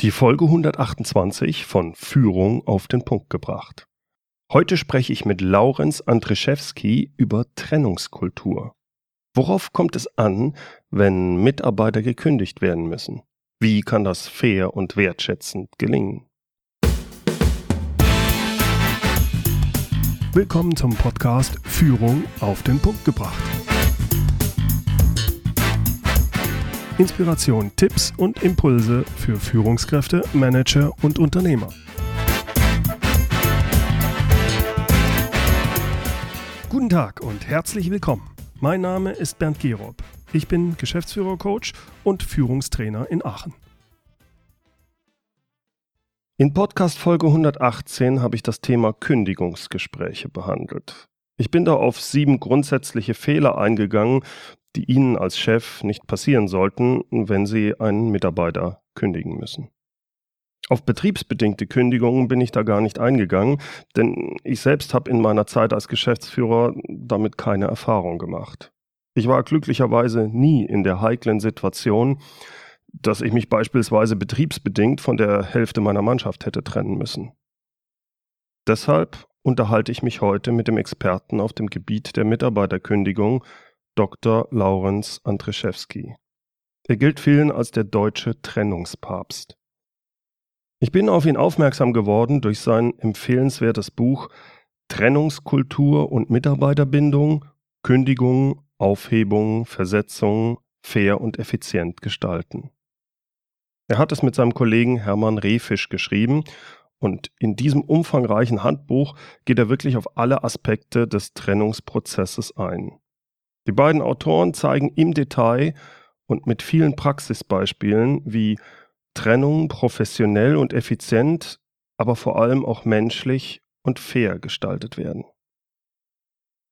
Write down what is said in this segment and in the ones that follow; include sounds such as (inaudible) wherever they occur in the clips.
Die Folge 128 von Führung auf den Punkt gebracht. Heute spreche ich mit Laurenz Andrzejewski über Trennungskultur. Worauf kommt es an, wenn Mitarbeiter gekündigt werden müssen? Wie kann das fair und wertschätzend gelingen? Willkommen zum Podcast Führung auf den Punkt gebracht. Inspiration, Tipps und Impulse für Führungskräfte, Manager und Unternehmer. Guten Tag und herzlich willkommen. Mein Name ist Bernd Gerob. Ich bin Geschäftsführer-Coach und Führungstrainer in Aachen. In Podcast Folge 118 habe ich das Thema Kündigungsgespräche behandelt. Ich bin da auf sieben grundsätzliche Fehler eingegangen, die Ihnen als Chef nicht passieren sollten, wenn Sie einen Mitarbeiter kündigen müssen. Auf betriebsbedingte Kündigungen bin ich da gar nicht eingegangen, denn ich selbst habe in meiner Zeit als Geschäftsführer damit keine Erfahrung gemacht. Ich war glücklicherweise nie in der heiklen Situation, dass ich mich beispielsweise betriebsbedingt von der Hälfte meiner Mannschaft hätte trennen müssen. Deshalb unterhalte ich mich heute mit dem Experten auf dem Gebiet der Mitarbeiterkündigung, Dr. Laurenz Andrzejewski. Er gilt vielen als der deutsche Trennungspapst. Ich bin auf ihn aufmerksam geworden durch sein empfehlenswertes Buch Trennungskultur und Mitarbeiterbindung, Kündigung, Aufhebung, Versetzung, fair und effizient gestalten. Er hat es mit seinem Kollegen Hermann Rehfisch geschrieben und in diesem umfangreichen Handbuch geht er wirklich auf alle Aspekte des Trennungsprozesses ein. Die beiden Autoren zeigen im Detail und mit vielen Praxisbeispielen, wie Trennung professionell und effizient, aber vor allem auch menschlich und fair gestaltet werden.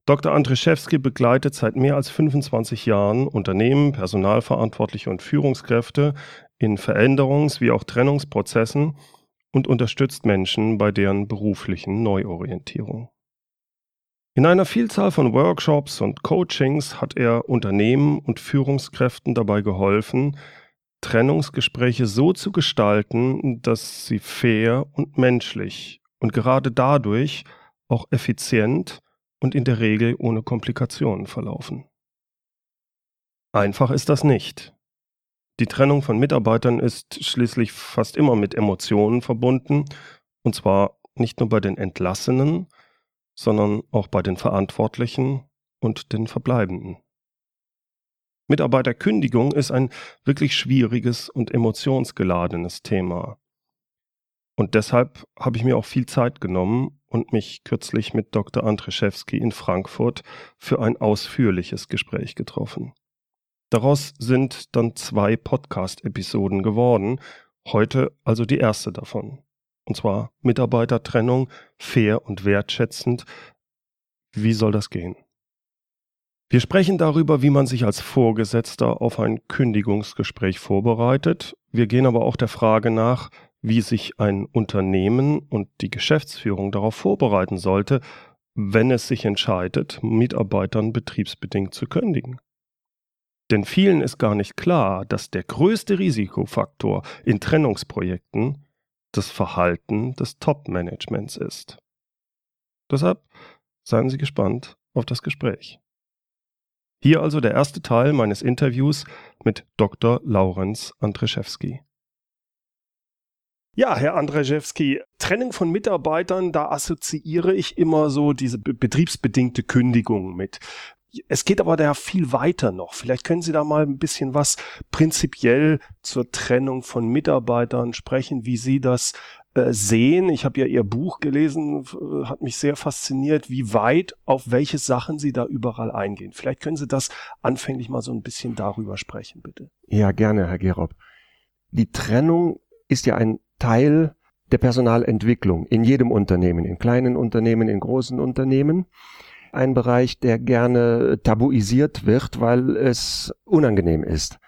Dr. Andrzejewski begleitet seit mehr als 25 Jahren Unternehmen, Personalverantwortliche und Führungskräfte in Veränderungs- wie auch Trennungsprozessen und unterstützt Menschen bei deren beruflichen Neuorientierung. In einer Vielzahl von Workshops und Coachings hat er Unternehmen und Führungskräften dabei geholfen, Trennungsgespräche so zu gestalten, dass sie fair und menschlich und gerade dadurch auch effizient und in der Regel ohne Komplikationen verlaufen. Einfach ist das nicht. Die Trennung von Mitarbeitern ist schließlich fast immer mit Emotionen verbunden, und zwar nicht nur bei den Entlassenen, sondern auch bei den Verantwortlichen und den Verbleibenden. Mitarbeiterkündigung ist ein wirklich schwieriges und emotionsgeladenes Thema. Und deshalb habe ich mir auch viel Zeit genommen und mich kürzlich mit Dr. Andrzejewski in Frankfurt für ein ausführliches Gespräch getroffen. Daraus sind dann zwei Podcast-Episoden geworden, heute also die erste davon und zwar Mitarbeitertrennung, fair und wertschätzend. Wie soll das gehen? Wir sprechen darüber, wie man sich als Vorgesetzter auf ein Kündigungsgespräch vorbereitet. Wir gehen aber auch der Frage nach, wie sich ein Unternehmen und die Geschäftsführung darauf vorbereiten sollte, wenn es sich entscheidet, Mitarbeitern betriebsbedingt zu kündigen. Denn vielen ist gar nicht klar, dass der größte Risikofaktor in Trennungsprojekten das Verhalten des Top-Managements ist. Deshalb seien Sie gespannt auf das Gespräch. Hier also der erste Teil meines Interviews mit Dr. Laurenz Andrzejewski. Ja, Herr Andrzejewski, Trennung von Mitarbeitern, da assoziiere ich immer so diese betriebsbedingte Kündigung mit. Es geht aber da viel weiter noch. Vielleicht können Sie da mal ein bisschen was prinzipiell zur Trennung von Mitarbeitern sprechen, wie Sie das äh, sehen. Ich habe ja Ihr Buch gelesen, hat mich sehr fasziniert, wie weit, auf welche Sachen Sie da überall eingehen. Vielleicht können Sie das anfänglich mal so ein bisschen darüber sprechen, bitte. Ja, gerne, Herr Gerob. Die Trennung ist ja ein Teil der Personalentwicklung in jedem Unternehmen, in kleinen Unternehmen, in großen Unternehmen ein Bereich, der gerne tabuisiert wird, weil es unangenehm ist.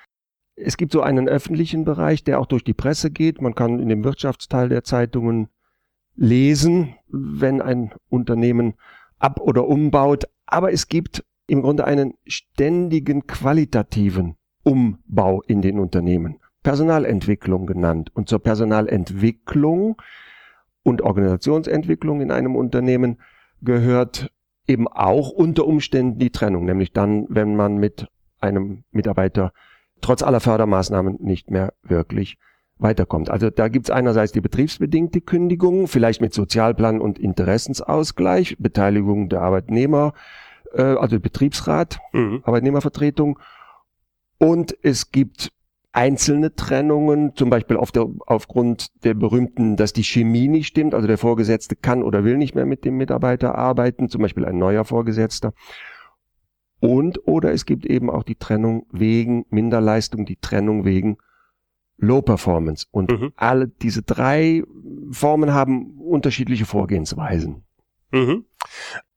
Es gibt so einen öffentlichen Bereich, der auch durch die Presse geht. Man kann in dem Wirtschaftsteil der Zeitungen lesen, wenn ein Unternehmen ab- oder umbaut. Aber es gibt im Grunde einen ständigen qualitativen Umbau in den Unternehmen. Personalentwicklung genannt. Und zur Personalentwicklung und Organisationsentwicklung in einem Unternehmen gehört eben auch unter Umständen die Trennung, nämlich dann, wenn man mit einem Mitarbeiter trotz aller Fördermaßnahmen nicht mehr wirklich weiterkommt. Also da gibt's einerseits die betriebsbedingte Kündigung, vielleicht mit Sozialplan und Interessensausgleich, Beteiligung der Arbeitnehmer, äh, also Betriebsrat, mhm. Arbeitnehmervertretung. Und es gibt einzelne Trennungen, zum Beispiel auf der, aufgrund der berühmten, dass die Chemie nicht stimmt, also der Vorgesetzte kann oder will nicht mehr mit dem Mitarbeiter arbeiten, zum Beispiel ein neuer Vorgesetzter. Und oder es gibt eben auch die Trennung wegen Minderleistung, die Trennung wegen Low Performance. Und mhm. alle diese drei Formen haben unterschiedliche Vorgehensweisen. Mhm.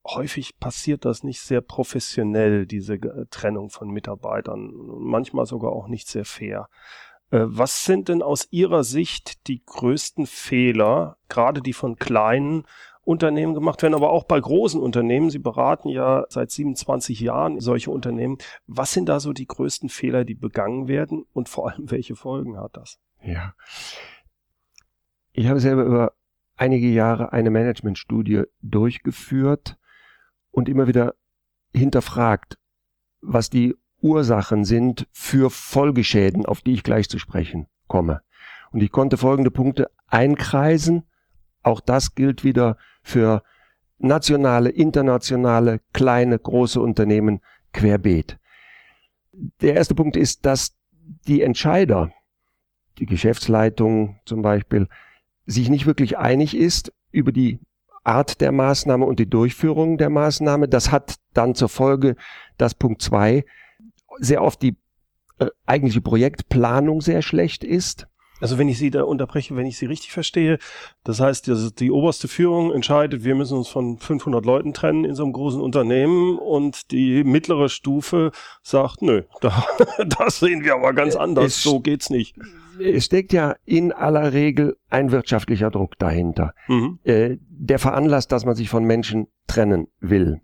Häufig passiert das nicht sehr professionell, diese Trennung von Mitarbeitern, manchmal sogar auch nicht sehr fair. Äh, was sind denn aus Ihrer Sicht die größten Fehler, gerade die von kleinen Unternehmen gemacht werden, aber auch bei großen Unternehmen. Sie beraten ja seit 27 Jahren solche Unternehmen. Was sind da so die größten Fehler, die begangen werden und vor allem welche Folgen hat das? Ja. Ich habe selber über einige Jahre eine Managementstudie durchgeführt und immer wieder hinterfragt, was die Ursachen sind für Folgeschäden, auf die ich gleich zu sprechen komme. Und ich konnte folgende Punkte einkreisen. Auch das gilt wieder für nationale, internationale, kleine, große Unternehmen querbeet. Der erste Punkt ist, dass die Entscheider, die Geschäftsleitung zum Beispiel, sich nicht wirklich einig ist über die Art der Maßnahme und die Durchführung der Maßnahme. Das hat dann zur Folge, dass Punkt zwei sehr oft die äh, eigentliche Projektplanung sehr schlecht ist. Also wenn ich Sie da unterbreche, wenn ich Sie richtig verstehe, das heißt, die, die oberste Führung entscheidet, wir müssen uns von 500 Leuten trennen in so einem großen Unternehmen und die mittlere Stufe sagt, nö, (laughs) da, das sehen wir aber ganz anders, es, so geht's nicht. Es steckt ja in aller Regel ein wirtschaftlicher Druck dahinter, mhm. äh, der veranlasst, dass man sich von Menschen trennen will.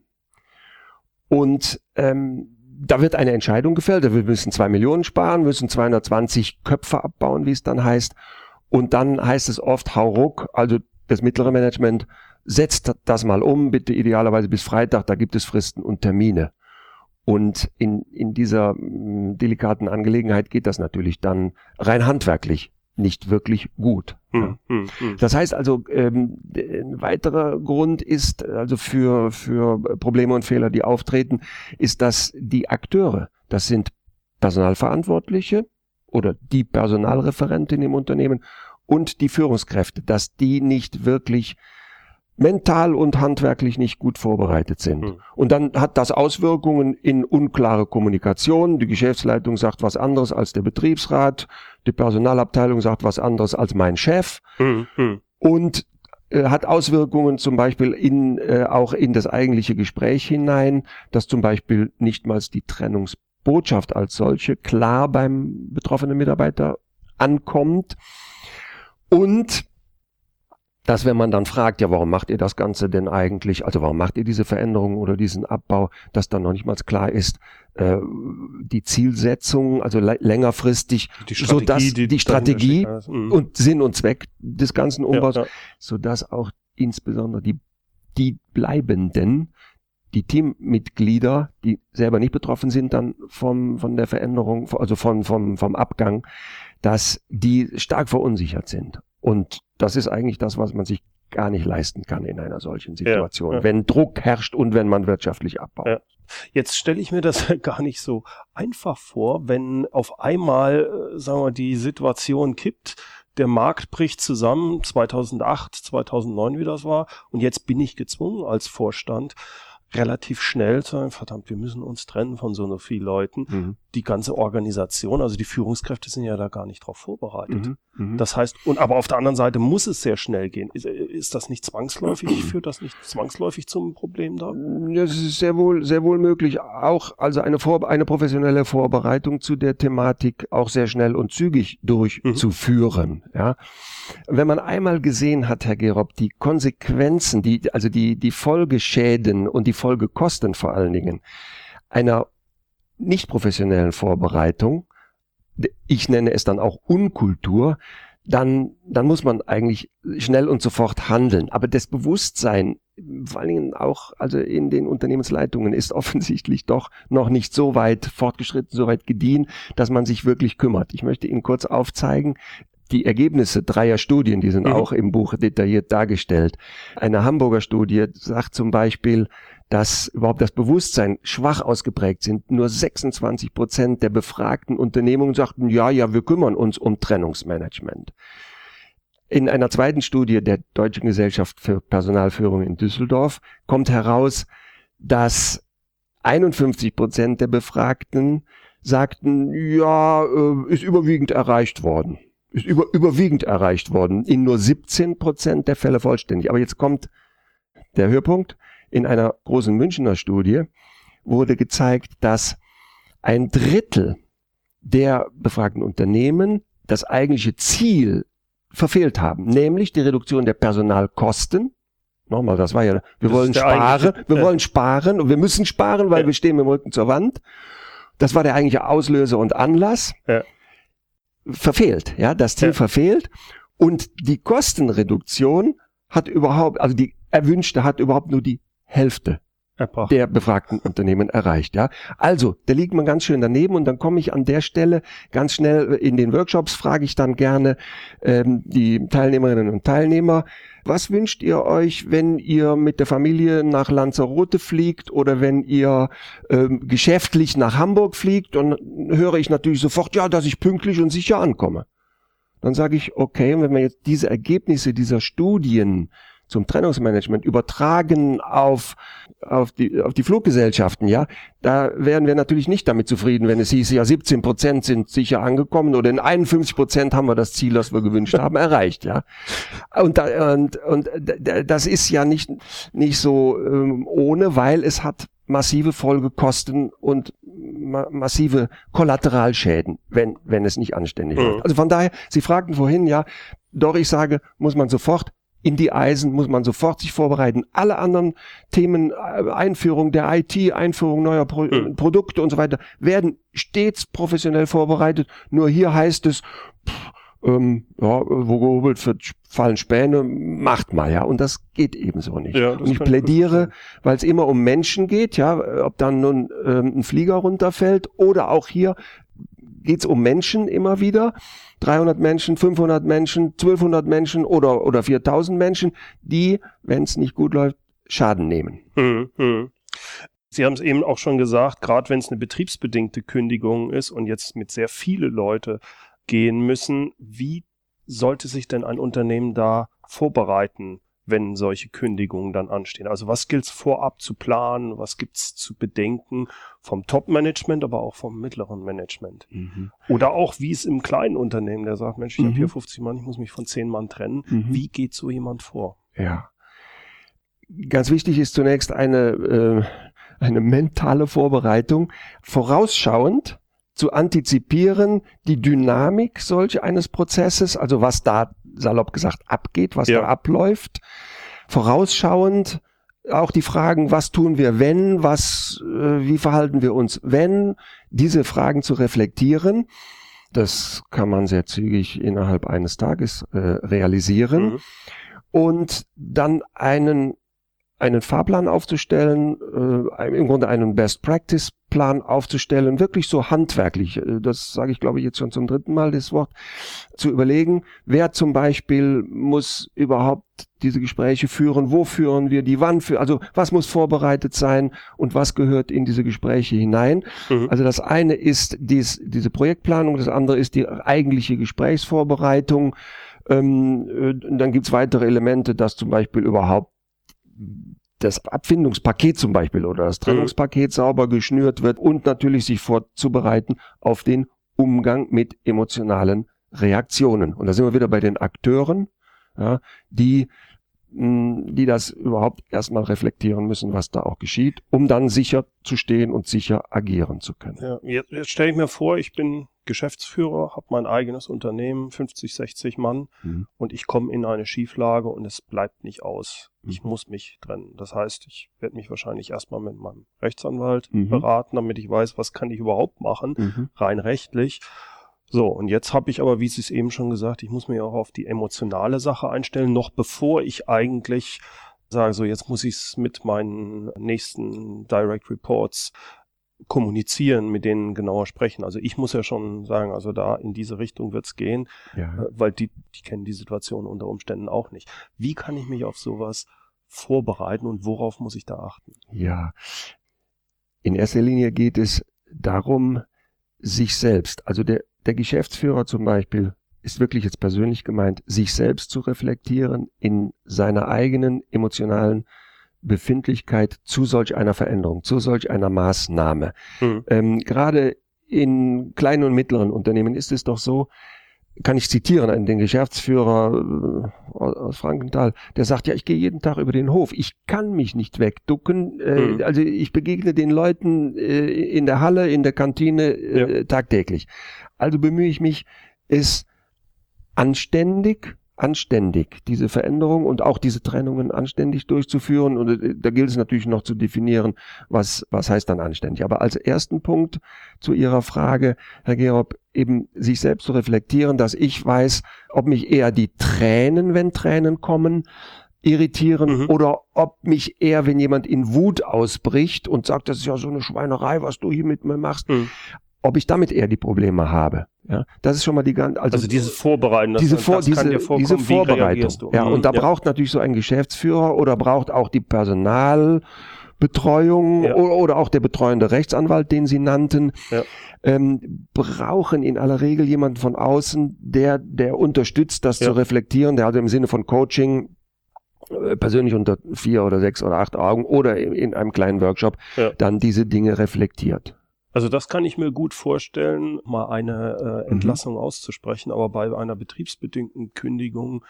Und ähm, da wird eine Entscheidung gefällt. Wir müssen zwei Millionen sparen, müssen 220 Köpfe abbauen, wie es dann heißt. Und dann heißt es oft, hau ruck, also das mittlere Management setzt das mal um, bitte idealerweise bis Freitag, da gibt es Fristen und Termine. Und in, in dieser mh, mm, delikaten Angelegenheit geht das natürlich dann rein handwerklich nicht wirklich gut. Hm, hm, hm. Das heißt also, ähm, ein weiterer Grund ist also für, für Probleme und Fehler, die auftreten, ist, dass die Akteure, das sind Personalverantwortliche oder die Personalreferentin im Unternehmen und die Führungskräfte, dass die nicht wirklich mental und handwerklich nicht gut vorbereitet sind. Mhm. Und dann hat das Auswirkungen in unklare Kommunikation. Die Geschäftsleitung sagt was anderes als der Betriebsrat, die Personalabteilung sagt was anderes als mein Chef. Mhm. Und äh, hat Auswirkungen zum Beispiel in, äh, auch in das eigentliche Gespräch hinein, dass zum Beispiel nicht mal die Trennungsbotschaft als solche klar beim betroffenen Mitarbeiter ankommt. Und dass wenn man dann fragt, ja, warum macht ihr das Ganze denn eigentlich, also warum macht ihr diese Veränderung oder diesen Abbau, dass dann noch nicht mal klar ist, äh, die Zielsetzung, also längerfristig, die so dass die, die Strategie mhm. und Sinn und Zweck des ganzen Umbaus, ja, ja. so dass auch insbesondere die, die Bleibenden, die Teammitglieder, die selber nicht betroffen sind dann vom, von der Veränderung, also von, vom, vom Abgang, dass die stark verunsichert sind. Und das ist eigentlich das, was man sich gar nicht leisten kann in einer solchen Situation, ja, ja. wenn Druck herrscht und wenn man wirtschaftlich abbaut. Ja. Jetzt stelle ich mir das (laughs) gar nicht so einfach vor, wenn auf einmal, äh, sagen wir, die Situation kippt, der Markt bricht zusammen, 2008, 2009, wie das war, und jetzt bin ich gezwungen als Vorstand, relativ schnell zu sagen, verdammt, wir müssen uns trennen von so vielen Leuten. Mhm. Die ganze Organisation, also die Führungskräfte sind ja da gar nicht drauf vorbereitet. Mhm. Mhm. Das heißt, und aber auf der anderen Seite muss es sehr schnell gehen. Ist, ist das nicht zwangsläufig? (clears throat) Führt das nicht zwangsläufig zum Problem da? Das ist sehr wohl, sehr wohl möglich. Auch, also eine, Vor eine professionelle Vorbereitung zu der Thematik auch sehr schnell und zügig durchzuführen. Mhm. Ja. Wenn man einmal gesehen hat, Herr Gerob, die Konsequenzen, die, also die, die Folgeschäden und die Folgekosten vor allen Dingen einer nicht professionellen Vorbereitung ich nenne es dann auch Unkultur, dann, dann muss man eigentlich schnell und sofort handeln. Aber das Bewusstsein, vor allen Dingen auch also in den Unternehmensleitungen, ist (laughs) offensichtlich doch noch nicht so weit fortgeschritten, so weit gediehen, dass man sich wirklich kümmert. Ich möchte Ihnen kurz aufzeigen, die Ergebnisse dreier Studien, die sind mhm. auch im Buch detailliert dargestellt. Eine Hamburger Studie sagt zum Beispiel, dass überhaupt das Bewusstsein schwach ausgeprägt sind. Nur 26 Prozent der befragten Unternehmungen sagten, ja, ja, wir kümmern uns um Trennungsmanagement. In einer zweiten Studie der Deutschen Gesellschaft für Personalführung in Düsseldorf kommt heraus, dass 51 Prozent der Befragten sagten, ja, äh, ist überwiegend erreicht worden. Ist über, überwiegend erreicht worden. In nur 17 Prozent der Fälle vollständig. Aber jetzt kommt der Höhepunkt. In einer großen Münchner Studie wurde gezeigt, dass ein Drittel der befragten Unternehmen das eigentliche Ziel verfehlt haben, nämlich die Reduktion der Personalkosten. Nochmal, das war ja, wir das wollen sparen, wir ja. wollen sparen und wir müssen sparen, weil ja. wir stehen mit dem Rücken zur Wand. Das war der eigentliche Auslöser und Anlass. Ja. Verfehlt, ja, das Ziel verfehlt. Und die Kostenreduktion hat überhaupt, also die erwünschte hat überhaupt nur die Hälfte Erbracht. der befragten Unternehmen erreicht. Ja, also da liegt man ganz schön daneben und dann komme ich an der Stelle ganz schnell in den Workshops frage ich dann gerne ähm, die Teilnehmerinnen und Teilnehmer, was wünscht ihr euch, wenn ihr mit der Familie nach Lanzarote fliegt oder wenn ihr ähm, geschäftlich nach Hamburg fliegt? Und höre ich natürlich sofort, ja, dass ich pünktlich und sicher ankomme. Dann sage ich, okay, wenn wir jetzt diese Ergebnisse dieser Studien zum Trennungsmanagement übertragen auf, auf, die, auf die Fluggesellschaften, ja, da wären wir natürlich nicht damit zufrieden, wenn es hieß, ja, 17 Prozent sind sicher angekommen oder in 51 Prozent haben wir das Ziel, das wir gewünscht haben, erreicht, ja. Und, da, und, und das ist ja nicht, nicht so ähm, ohne, weil es hat massive Folgekosten und ma massive Kollateralschäden, wenn, wenn es nicht anständig mhm. läuft. Also von daher, Sie fragten vorhin, ja, doch ich sage, muss man sofort in die Eisen muss man sofort sich vorbereiten. Alle anderen Themen, äh, Einführung der IT, Einführung neuer Pro mhm. Produkte und so weiter, werden stets professionell vorbereitet. Nur hier heißt es, pff, ähm, ja, wo gehobelt wird, fallen Späne, macht mal, ja. Und das geht ebenso nicht. Ja, und ich plädiere, weil es immer um Menschen geht, ja, ob dann nun ähm, ein Flieger runterfällt oder auch hier geht es um Menschen immer wieder. 300 Menschen, 500 Menschen, 1200 Menschen oder, oder 4000 Menschen, die, wenn es nicht gut läuft, Schaden nehmen. Hm, hm. Sie haben es eben auch schon gesagt, gerade wenn es eine betriebsbedingte Kündigung ist und jetzt mit sehr viele Leute gehen müssen, wie sollte sich denn ein Unternehmen da vorbereiten? Wenn solche Kündigungen dann anstehen. Also was gilt es vorab zu planen, was gibt es zu bedenken vom Top-Management, aber auch vom mittleren Management. Mhm. Oder auch wie es im kleinen Unternehmen, der sagt, Mensch, ich mhm. habe hier 50 Mann, ich muss mich von 10 Mann trennen. Mhm. Wie geht so jemand vor? Ja. Ganz wichtig ist zunächst eine, äh, eine mentale Vorbereitung, vorausschauend zu antizipieren, die Dynamik solch eines Prozesses, also was da salopp gesagt abgeht, was ja. da abläuft, vorausschauend auch die Fragen, was tun wir, wenn, was, äh, wie verhalten wir uns, wenn, diese Fragen zu reflektieren. Das kann man sehr zügig innerhalb eines Tages äh, realisieren. Mhm. Und dann einen einen Fahrplan aufzustellen, äh, im Grunde einen Best Practice Plan aufzustellen, wirklich so handwerklich, äh, das sage ich glaube ich jetzt schon zum dritten Mal das Wort, zu überlegen, wer zum Beispiel muss überhaupt diese Gespräche führen, wo führen wir die, wann für, also was muss vorbereitet sein und was gehört in diese Gespräche hinein. Mhm. Also das eine ist dies, diese Projektplanung, das andere ist die eigentliche Gesprächsvorbereitung. Ähm, äh, dann gibt's weitere Elemente, dass zum Beispiel überhaupt das Abfindungspaket zum Beispiel oder das Trennungspaket sauber geschnürt wird und natürlich sich vorzubereiten auf den Umgang mit emotionalen Reaktionen. Und da sind wir wieder bei den Akteuren, ja, die die das überhaupt erstmal reflektieren müssen, was da auch geschieht, um dann sicher zu stehen und sicher agieren zu können. Ja, jetzt, jetzt stelle ich mir vor, ich bin Geschäftsführer, habe mein eigenes Unternehmen, 50, 60 Mann mhm. und ich komme in eine Schieflage und es bleibt nicht aus. Mhm. Ich muss mich trennen. Das heißt, ich werde mich wahrscheinlich erstmal mit meinem Rechtsanwalt mhm. beraten, damit ich weiß, was kann ich überhaupt machen, mhm. rein rechtlich. So, und jetzt habe ich aber, wie Sie es eben schon gesagt, ich muss mich auch auf die emotionale Sache einstellen, noch bevor ich eigentlich sage, so jetzt muss ich es mit meinen nächsten Direct Reports kommunizieren, mit denen genauer sprechen. Also ich muss ja schon sagen, also da in diese Richtung wird's gehen, ja. Äh, weil die, die kennen die Situation unter Umständen auch nicht. Wie kann ich mich auf sowas vorbereiten und worauf muss ich da achten? Ja, in erster Linie geht es darum, sich selbst, also der, der Geschäftsführer zum Beispiel, ist wirklich jetzt persönlich gemeint, sich selbst zu reflektieren in seiner eigenen emotionalen Befindlichkeit zu solch einer Veränderung, zu solch einer Maßnahme. Mhm. Ähm, gerade in kleinen und mittleren Unternehmen ist es doch so, kann ich zitieren, den Geschäftsführer äh, aus Frankenthal, der sagt, ja, ich gehe jeden Tag über den Hof, ich kann mich nicht wegducken, äh, mhm. also ich begegne den Leuten äh, in der Halle, in der Kantine äh, ja. tagtäglich. Also bemühe ich mich, es anständig, anständig, diese Veränderung und auch diese Trennungen anständig durchzuführen. Und äh, da gilt es natürlich noch zu definieren, was, was heißt dann anständig. Aber als ersten Punkt zu Ihrer Frage, Herr Gerob, eben sich selbst zu reflektieren, dass ich weiß, ob mich eher die Tränen, wenn Tränen kommen, irritieren mhm. oder ob mich eher, wenn jemand in Wut ausbricht und sagt, das ist ja so eine Schweinerei, was du hier mit mir machst, mhm ob ich damit eher die Probleme habe. Ja, das ist schon mal die ganze, also, also dieses Vorbereiten, diese, das, Vor, das diese, diese Vorbereitung. Ja, und da ja. braucht natürlich so ein Geschäftsführer oder braucht auch die Personalbetreuung ja. oder, oder, auch der betreuende Rechtsanwalt, den Sie nannten, ja. ähm, brauchen in aller Regel jemanden von außen, der, der unterstützt, das zu reflektieren, der also im Sinne von Coaching äh, persönlich unter vier oder sechs oder acht Augen oder in einem kleinen Workshop dann diese Dinge reflektiert. Also das kann ich mir gut vorstellen, mal eine äh, mhm. Entlassung mhm. auszusprechen, aber bei einer betriebsbedingten Kündigung,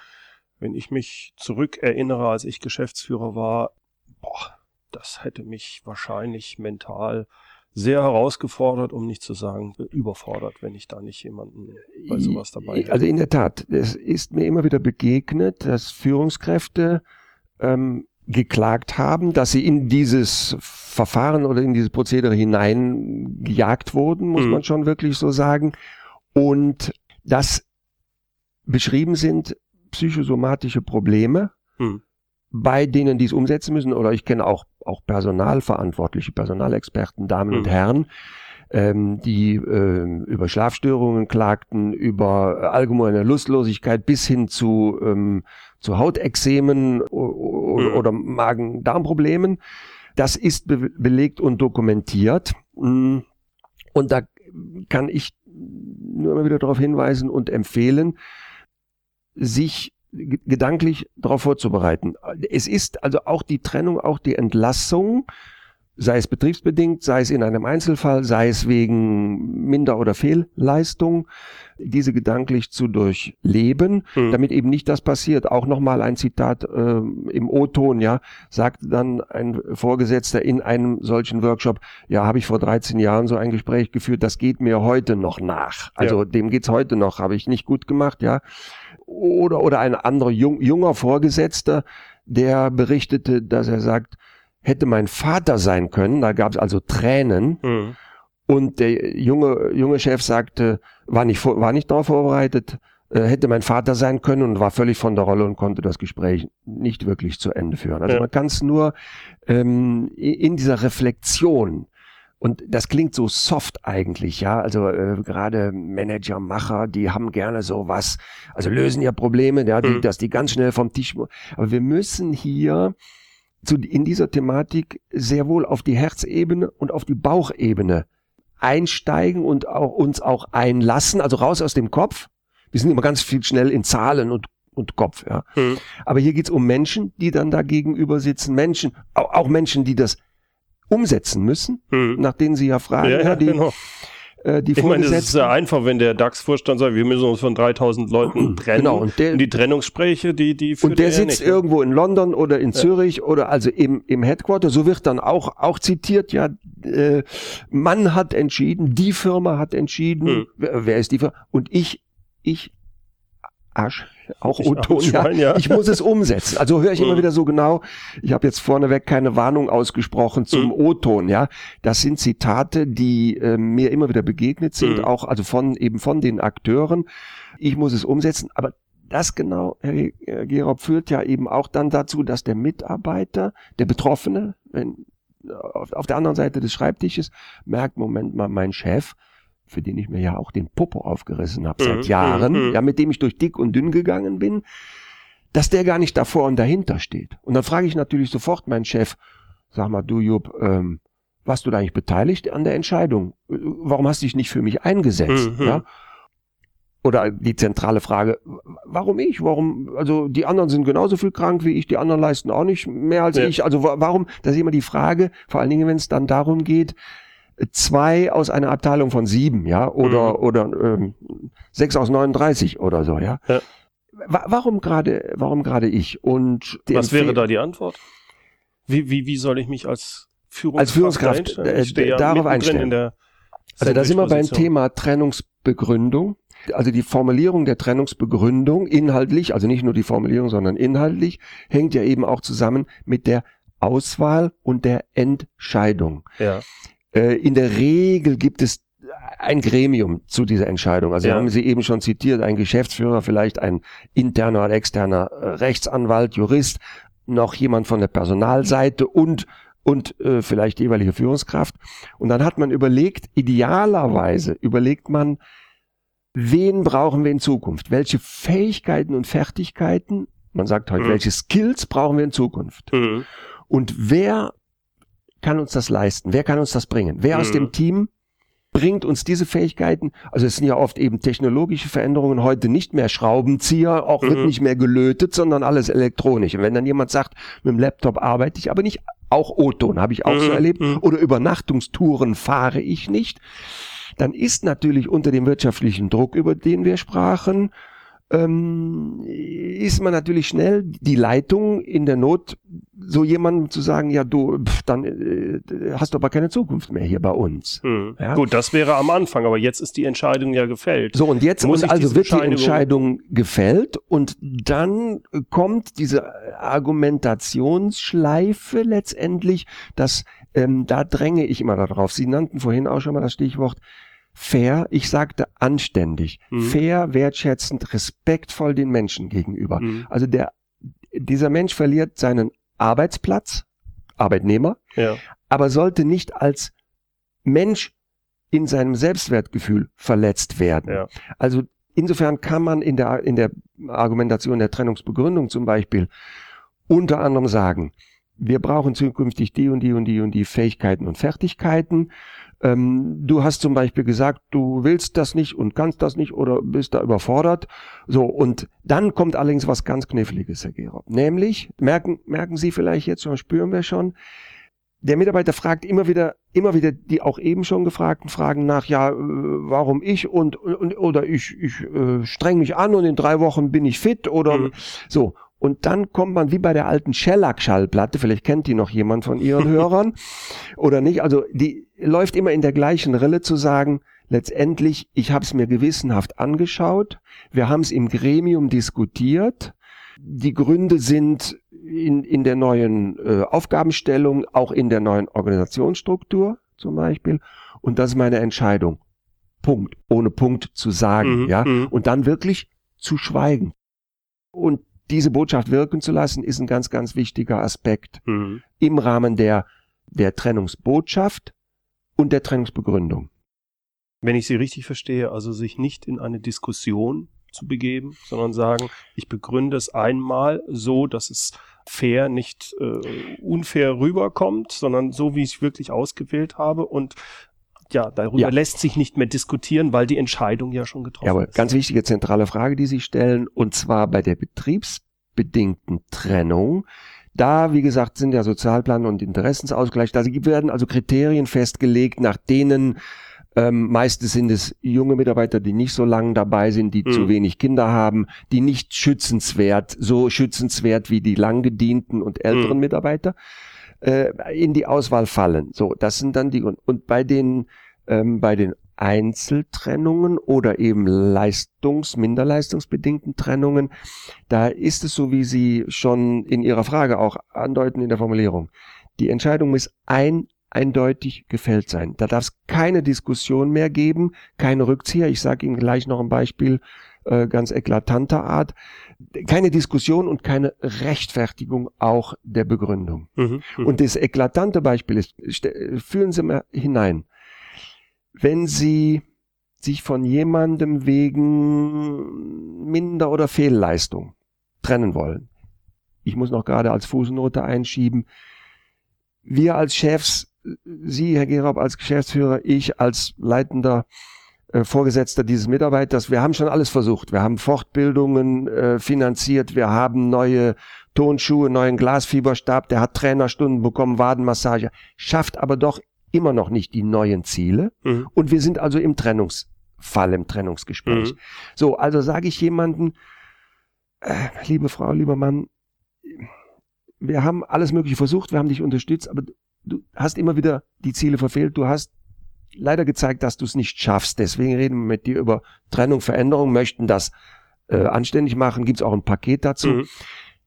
wenn ich mich zurückerinnere, als ich Geschäftsführer war, boah, das hätte mich wahrscheinlich mental sehr herausgefordert, um nicht zu sagen überfordert, wenn ich da nicht jemanden bei sowas dabei hätte. Also in der Tat, es ist mir immer wieder begegnet, dass Führungskräfte ähm, geklagt haben, dass sie in dieses Verfahren oder in dieses Prozedere hineingejagt wurden, muss mhm. man schon wirklich so sagen. Und dass beschrieben sind psychosomatische Probleme, mhm. bei denen die es umsetzen müssen. Oder ich kenne auch, auch Personalverantwortliche, Personalexperten, Damen mhm. und Herren, ähm, die äh, über Schlafstörungen klagten, über allgemeine Lustlosigkeit bis hin zu, ähm, zu Hautexemen mhm. oder Magen-Darm-Problemen. Das ist be belegt und dokumentiert. Mm. Und da kann ich nur immer wieder darauf hinweisen und empfehlen, sich gedanklich darauf vorzubereiten. Es ist also auch die Trennung, auch die Entlassung sei es betriebsbedingt, sei es in einem Einzelfall, sei es wegen Minder- oder Fehlleistung, diese gedanklich zu durchleben, mhm. damit eben nicht das passiert. Auch nochmal ein Zitat äh, im O-Ton, ja, sagt dann ein Vorgesetzter in einem solchen Workshop, ja, habe ich vor 13 Jahren so ein Gespräch geführt, das geht mir heute noch nach. Also ja. dem geht's heute noch, habe ich nicht gut gemacht, ja. Oder, oder ein anderer jung, junger Vorgesetzter, der berichtete, dass er sagt, hätte mein Vater sein können. Da gab es also Tränen. Mhm. Und der junge, junge Chef sagte, war nicht, war nicht darauf vorbereitet, äh, hätte mein Vater sein können und war völlig von der Rolle und konnte das Gespräch nicht wirklich zu Ende führen. Also ja. man kann es nur ähm, in dieser Reflexion und das klingt so soft eigentlich, ja. Also äh, gerade Manager, Macher, die haben gerne sowas, also lösen ja Probleme, ja, die, mhm. dass die ganz schnell vom Tisch. Aber wir müssen hier zu, in dieser Thematik sehr wohl auf die Herzebene und auf die Bauchebene einsteigen und auch, uns auch einlassen, also raus aus dem Kopf. Wir sind immer ganz viel schnell in Zahlen und, und Kopf, ja. Hm. Aber hier geht's um Menschen, die dann da gegenüber sitzen, Menschen, auch, auch Menschen, die das umsetzen müssen, hm. nach denen Sie ja fragen, ja, ja, die, genau äh, die ich meine, es ist sehr einfach, wenn der DAX-Vorstand sagt, wir müssen uns von 3000 Leuten trennen. Genau, und, der, und die Trennungsgespräche, die, die Und der sitzt nicht, ne? irgendwo in London oder in ja. Zürich oder also im, im Headquarter. So wird dann auch, auch zitiert, ja, äh, Mann hat entschieden, die Firma hat entschieden, hm. wer, wer ist die Firma? Und ich, ich Arsch, auch O-Ton, ja. ja. Ich muss es umsetzen. Also höre ich immer mhm. wieder so genau. Ich habe jetzt vorneweg keine Warnung ausgesprochen zum mhm. O-Ton, ja. Das sind Zitate, die äh, mir immer wieder begegnet sind, mhm. auch also von eben von den Akteuren. Ich muss es umsetzen, aber das genau, Herr Gerob, führt ja eben auch dann dazu, dass der Mitarbeiter, der Betroffene, wenn, auf, auf der anderen Seite des Schreibtisches merkt, Moment mal, mein Chef, für den ich mir ja auch den Popo aufgerissen habe seit mhm, Jahren, mhm, ja, mit dem ich durch dick und dünn gegangen bin, dass der gar nicht davor und dahinter steht. Und dann frage ich natürlich sofort meinen Chef, sag mal, du Jupp, ähm, warst du da eigentlich beteiligt an der Entscheidung? Warum hast du dich nicht für mich eingesetzt? Mhm. Ja? Oder die zentrale Frage, warum ich? Warum, also die anderen sind genauso viel krank wie ich, die anderen leisten auch nicht mehr als ja. ich. Also warum, das ist immer die Frage, vor allen Dingen, wenn es dann darum geht, zwei aus einer Abteilung von sieben, ja, oder, mhm. oder ähm, sechs aus 39 oder so, ja. ja. Warum gerade, warum gerade ich? Und was wäre da die Antwort? Wie, wie, wie soll ich mich als Führungskraft, als Führungskraft äh, ja darauf einstellen? also da sind wir beim Thema Trennungsbegründung. Also die Formulierung der Trennungsbegründung inhaltlich, also nicht nur die Formulierung, sondern inhaltlich, hängt ja eben auch zusammen mit der Auswahl und der Entscheidung. Ja. Äh, in der Regel gibt es ein Gremium zu dieser Entscheidung. Also ja. haben Sie eben schon zitiert, ein Geschäftsführer, vielleicht ein interner oder externer äh, Rechtsanwalt, Jurist, noch jemand von der Personalseite und und äh, vielleicht die jeweilige Führungskraft. Und dann hat man überlegt, idealerweise überlegt man, wen brauchen wir in Zukunft? Welche Fähigkeiten und Fertigkeiten, man sagt heute, mhm. welche Skills brauchen wir in Zukunft? Mhm. Und wer kann uns das leisten? Wer kann uns das bringen? Wer mhm. aus dem Team bringt uns diese Fähigkeiten? Also es sind ja oft eben technologische Veränderungen, heute nicht mehr Schraubenzieher, auch mhm. wird nicht mehr gelötet, sondern alles elektronisch. Und wenn dann jemand sagt, mit dem Laptop arbeite ich, aber nicht auch O-Ton, habe ich auch mhm. so erlebt, mhm. oder Übernachtungstouren fahre ich nicht, dann ist natürlich unter dem wirtschaftlichen Druck, über den wir sprachen, ähm, ist man natürlich schnell die Leitung in der Not, so jemandem zu sagen, ja du, pf, dann äh, hast du aber keine Zukunft mehr hier bei uns. Hm. Ja? Gut, das wäre am Anfang, aber jetzt ist die Entscheidung ja gefällt. So und jetzt Muss und also wird die Entscheidung gefällt und dann kommt diese Argumentationsschleife letztendlich, dass ähm, da dränge ich immer darauf. Sie nannten vorhin auch schon mal das Stichwort fair, ich sagte anständig, mhm. fair, wertschätzend, respektvoll den Menschen gegenüber. Mhm. Also der, dieser Mensch verliert seinen Arbeitsplatz, Arbeitnehmer, ja. aber sollte nicht als Mensch in seinem Selbstwertgefühl verletzt werden. Ja. Also insofern kann man in der, in der Argumentation der Trennungsbegründung zum Beispiel unter anderem sagen, wir brauchen zukünftig die und die und die und die Fähigkeiten und Fertigkeiten. Ähm, du hast zum Beispiel gesagt, du willst das nicht und kannst das nicht oder bist da überfordert. So, und dann kommt allerdings was ganz Kniffliges, Herr Gerob. Nämlich, merken, merken Sie vielleicht jetzt schon, spüren wir schon, der Mitarbeiter fragt immer wieder, immer wieder die auch eben schon gefragten Fragen nach, ja, äh, warum ich und, und oder ich, ich äh, streng mich an und in drei Wochen bin ich fit oder mhm. so. Und dann kommt man wie bei der alten Shellac-Schallplatte, vielleicht kennt die noch jemand von Ihren (laughs) Hörern oder nicht. Also die läuft immer in der gleichen Rille zu sagen, letztendlich, ich habe es mir gewissenhaft angeschaut, wir haben es im Gremium diskutiert, die Gründe sind in, in der neuen äh, Aufgabenstellung, auch in der neuen Organisationsstruktur zum Beispiel. Und das ist meine Entscheidung. Punkt. Ohne Punkt zu sagen, mhm, ja. Mhm. Und dann wirklich zu schweigen. Und diese Botschaft wirken zu lassen, ist ein ganz, ganz wichtiger Aspekt mhm. im Rahmen der, der Trennungsbotschaft und der Trennungsbegründung. Wenn ich Sie richtig verstehe, also sich nicht in eine Diskussion zu begeben, sondern sagen, ich begründe es einmal so, dass es fair, nicht äh, unfair rüberkommt, sondern so, wie ich es wirklich ausgewählt habe und ja, darüber ja. lässt sich nicht mehr diskutieren, weil die Entscheidung ja schon getroffen ja, aber ist. Ganz wichtige zentrale Frage, die Sie stellen, und zwar bei der betriebsbedingten Trennung. Da, wie gesagt, sind ja Sozialplan und Interessensausgleich. Da werden also Kriterien festgelegt, nach denen ähm, meistens sind es junge Mitarbeiter, die nicht so lange dabei sind, die mhm. zu wenig Kinder haben, die nicht schützenswert, so schützenswert wie die langgedienten und älteren mhm. Mitarbeiter äh, in die Auswahl fallen. So, das sind dann die und, und bei den ähm, bei den Einzeltrennungen oder eben leistungs-, minderleistungsbedingten Trennungen, da ist es so, wie Sie schon in Ihrer Frage auch andeuten in der Formulierung. Die Entscheidung muss ein eindeutig gefällt sein. Da darf es keine Diskussion mehr geben, keine Rückzieher. Ich sage Ihnen gleich noch ein Beispiel äh, ganz eklatanter Art. Keine Diskussion und keine Rechtfertigung auch der Begründung. Mhm, mh. Und das eklatante Beispiel ist, fühlen Sie mal hinein. Wenn Sie sich von jemandem wegen Minder- oder Fehlleistung trennen wollen. Ich muss noch gerade als Fußnote einschieben. Wir als Chefs Sie, Herr Gerob, als Geschäftsführer, ich als leitender Vorgesetzter dieses Mitarbeiters, wir haben schon alles versucht. Wir haben Fortbildungen äh, finanziert, wir haben neue Tonschuhe, neuen Glasfieberstab, der hat Trainerstunden bekommen, Wadenmassage, schafft aber doch immer noch nicht die neuen Ziele. Mhm. Und wir sind also im Trennungsfall, im Trennungsgespräch. Mhm. So, also sage ich jemanden, äh, liebe Frau, lieber Mann, wir haben alles Mögliche versucht, wir haben dich unterstützt, aber du hast immer wieder die Ziele verfehlt. Du hast leider gezeigt, dass du es nicht schaffst. Deswegen reden wir mit dir über Trennung, Veränderung, möchten das äh, anständig machen. Gibt es auch ein Paket dazu. Mhm.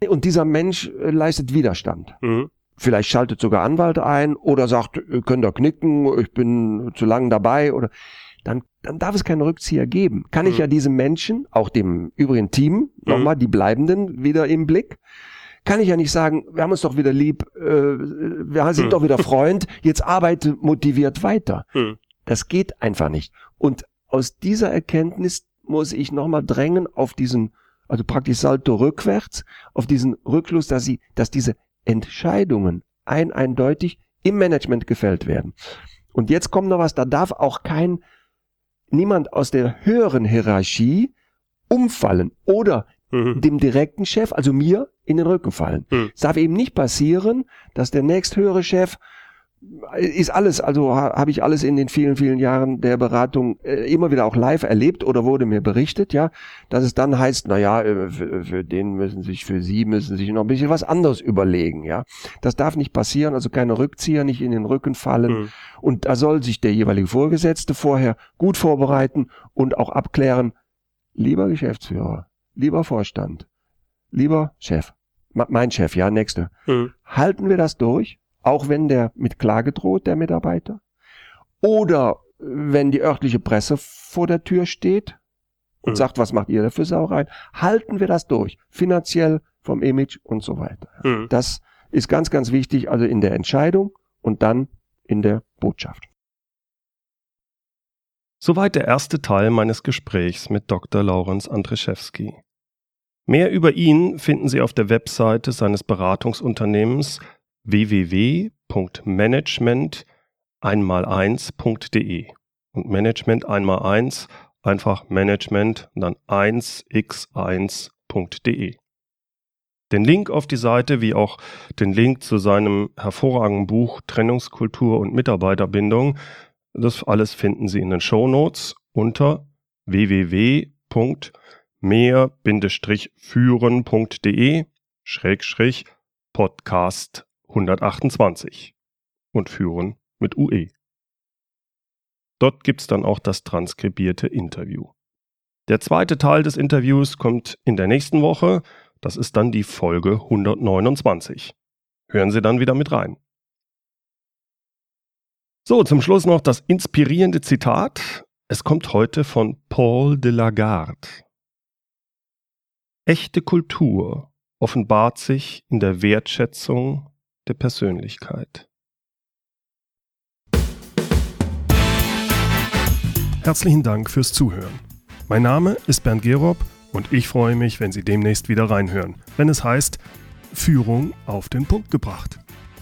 Und dieser Mensch äh, leistet Widerstand. Mhm. Vielleicht schaltet sogar Anwalt ein oder sagt, könnt ihr knicken, ich bin zu lang dabei oder dann, dann darf es keinen Rückzieher geben. Kann mhm. ich ja diesem Menschen, auch dem übrigen Team, nochmal mhm. die Bleibenden wieder im Blick, kann ich ja nicht sagen, wir haben uns doch wieder lieb, äh, wir sind hm. doch wieder Freund, jetzt arbeite motiviert weiter. Hm. Das geht einfach nicht. Und aus dieser Erkenntnis muss ich nochmal drängen auf diesen, also praktisch Salto rückwärts, auf diesen Rückschluss, dass sie, dass diese Entscheidungen ein eindeutig im Management gefällt werden. Und jetzt kommt noch was, da darf auch kein, niemand aus der höheren Hierarchie umfallen oder mhm. dem direkten Chef, also mir, in den Rücken fallen. Mhm. Es darf eben nicht passieren, dass der nächsthöhere Chef ist alles, also ha, habe ich alles in den vielen, vielen Jahren der Beratung äh, immer wieder auch live erlebt oder wurde mir berichtet, ja, dass es dann heißt, na ja, äh, für, für den müssen sich, für Sie müssen sich noch ein bisschen was anderes überlegen, ja. Das darf nicht passieren, also keine Rückzieher, nicht in den Rücken fallen. Mhm. Und da soll sich der jeweilige Vorgesetzte vorher gut vorbereiten und auch abklären, lieber Geschäftsführer, lieber Vorstand, lieber Chef, mein Chef, ja, nächste, mhm. halten wir das durch, auch wenn der mit Klage droht, der Mitarbeiter? Oder wenn die örtliche Presse vor der Tür steht und mhm. sagt, was macht ihr da für Sauerei? Halten wir das durch, finanziell, vom Image und so weiter. Mhm. Das ist ganz, ganz wichtig, also in der Entscheidung und dann in der Botschaft. Soweit der erste Teil meines Gesprächs mit Dr. Laurenz Andrzejewski. Mehr über ihn finden Sie auf der Webseite seines Beratungsunternehmens www.management einmal1.de und Management einmal eins einfach Management und dann 1x1.de. Den Link auf die Seite wie auch den Link zu seinem hervorragenden Buch Trennungskultur und Mitarbeiterbindung das alles finden Sie in den Show Notes unter www.mehr-führen.de Schrägstrich Podcast 128 und führen mit UE. Dort gibt's dann auch das transkribierte Interview. Der zweite Teil des Interviews kommt in der nächsten Woche. Das ist dann die Folge 129. Hören Sie dann wieder mit rein. So, zum Schluss noch das inspirierende Zitat. Es kommt heute von Paul de Lagarde. Echte Kultur offenbart sich in der Wertschätzung der Persönlichkeit. Herzlichen Dank fürs Zuhören. Mein Name ist Bernd Gerob und ich freue mich, wenn Sie demnächst wieder reinhören, wenn es heißt Führung auf den Punkt gebracht.